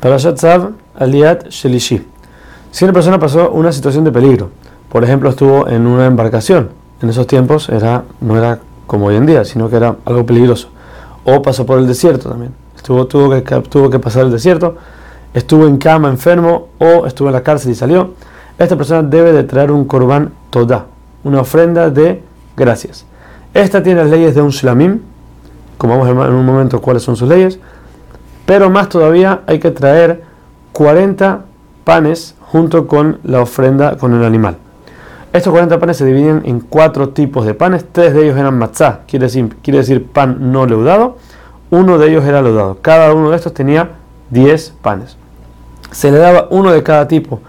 Parashat Aliat Shelishi. Si una persona pasó una situación de peligro, por ejemplo, estuvo en una embarcación, en esos tiempos era, no era como hoy en día, sino que era algo peligroso, o pasó por el desierto también, estuvo, tuvo, que, tuvo que pasar el desierto, estuvo en cama enfermo o estuvo en la cárcel y salió, esta persona debe de traer un korban toda, una ofrenda de gracias. Esta tiene las leyes de un shlamim, como vamos a ver en un momento cuáles son sus leyes, pero más todavía hay que traer 40 panes junto con la ofrenda con el animal. Estos 40 panes se dividen en cuatro tipos de panes. Tres de ellos eran matzah, quiere decir, quiere decir pan no leudado. Uno de ellos era leudado. Cada uno de estos tenía 10 panes. Se le daba uno de cada tipo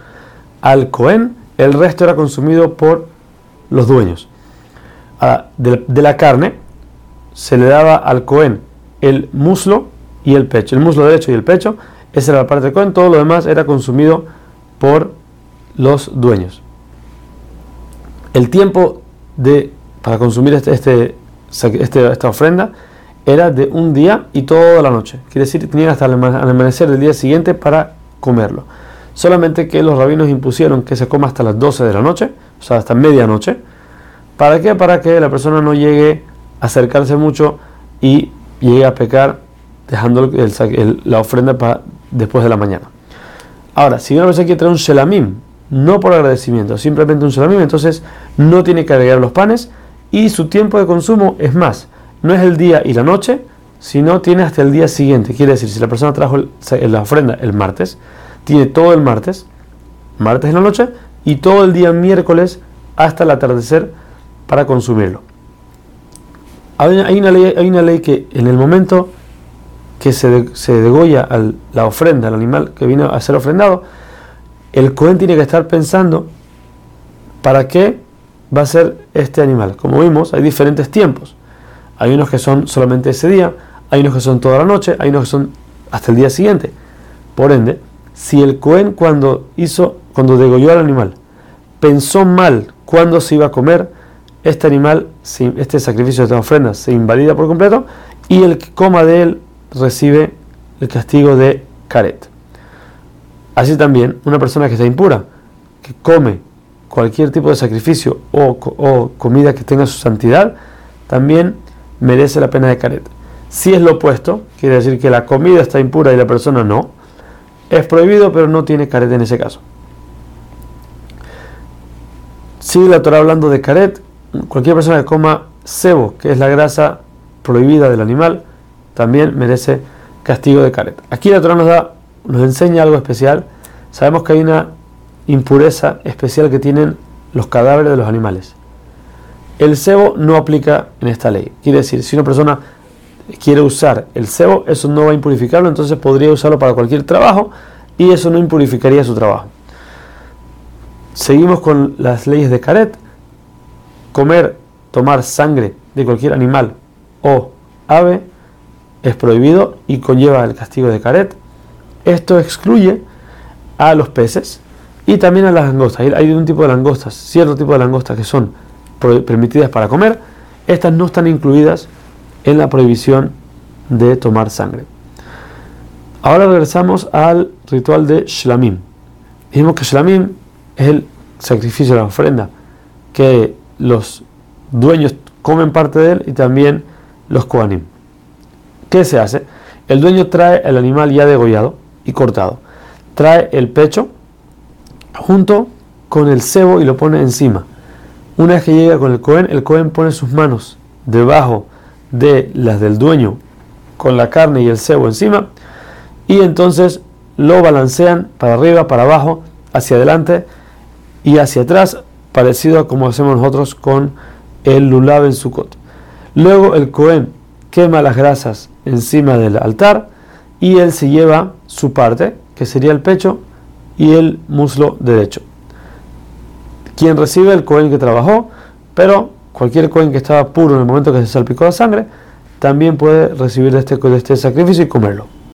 al Cohen, el resto era consumido por los dueños. Ah, de, la carne se le daba al Cohen el muslo y el pecho. El muslo derecho y el pecho, esa era la parte del Cohen, todo lo demás era consumido por los dueños. El tiempo de, para consumir este, este, este, esta ofrenda era de un día y toda la noche. Quiere decir, tenían hasta el amanecer del día siguiente para comerlo. Solamente que los rabinos impusieron que se coma hasta las 12 de la noche, o sea, hasta medianoche. ¿Para qué? Para que la persona no llegue a acercarse mucho y llegue a pecar dejando la ofrenda para después de la mañana. Ahora, si una persona quiere traer un shelamim, no por agradecimiento, simplemente un shelamim, entonces no tiene que agregar los panes y su tiempo de consumo es más. No es el día y la noche, sino tiene hasta el día siguiente. Quiere decir, si la persona trajo la ofrenda el martes, tiene todo el martes, martes en la noche, y todo el día miércoles hasta el atardecer para consumirlo. Hay una ley que en el momento que se, degolla la ofrenda, el animal que vino a ser ofrendado, el Cohen tiene que estar pensando para qué va a ser este animal. Como vimos, hay diferentes tiempos. Hay unos que son solamente ese día, hay unos que son toda la noche, hay unos que son hasta el día siguiente. Por ende, si el Cohen cuando hizo, cuando degolló al animal, pensó mal cuándo se iba a comer, este animal, este sacrificio esta ofrenda se invalida por completo y el que coma de él recibe el castigo de caret. Así también, una persona que está impura, que come cualquier tipo de sacrificio o, comida que tenga su santidad, también merece la pena de caret. Si es lo opuesto, quiere decir que la comida está impura y la persona no, es prohibido, pero no tiene caret en ese caso. Sigue la Torah hablando de caret. Cualquier persona que coma cebo, que es la grasa prohibida del animal, también merece castigo de caret. Aquí la Torah nos, da, nos enseña algo especial. Sabemos que hay una impureza especial que tienen los cadáveres de los animales. El cebo no aplica en esta ley. Quiere decir, si una persona quiere usar el cebo, eso no va a impurificarlo, entonces podría usarlo para cualquier trabajo y eso no impurificaría su trabajo. Seguimos con las leyes de caret. Comer, tomar sangre de cualquier animal o ave es prohibido y conlleva el castigo de caret. Esto excluye a los peces y también a las langostas. Hay un tipo de langostas, cierto tipo de langostas que son permitidas para comer. Estas no están incluidas en la prohibición de tomar sangre. Ahora regresamos al ritual de Shlamim. Dijimos que Shlamim es el sacrificio la ofrenda, que los dueños comen parte de él y también los Koanim. ¿Qué se hace? El dueño trae el animal ya degollado y cortado. Trae el pecho junto con el cebo y lo pone encima. Una vez que llega con el Cohen, el Cohen pone sus manos debajo de las del dueño con la carne y el cebo encima y entonces lo balancean para arriba, para abajo, hacia adelante y hacia atrás, parecido a como hacemos nosotros con el lulav en Sukkot. Luego el Cohen quema las grasas encima del altar y él se lleva su parte, que sería el pecho y el muslo derecho. Quien recibe el cohen que trabajó, pero cualquier cohen que estaba puro en el momento que se salpicó la sangre, también puede recibir este, este sacrificio y comerlo.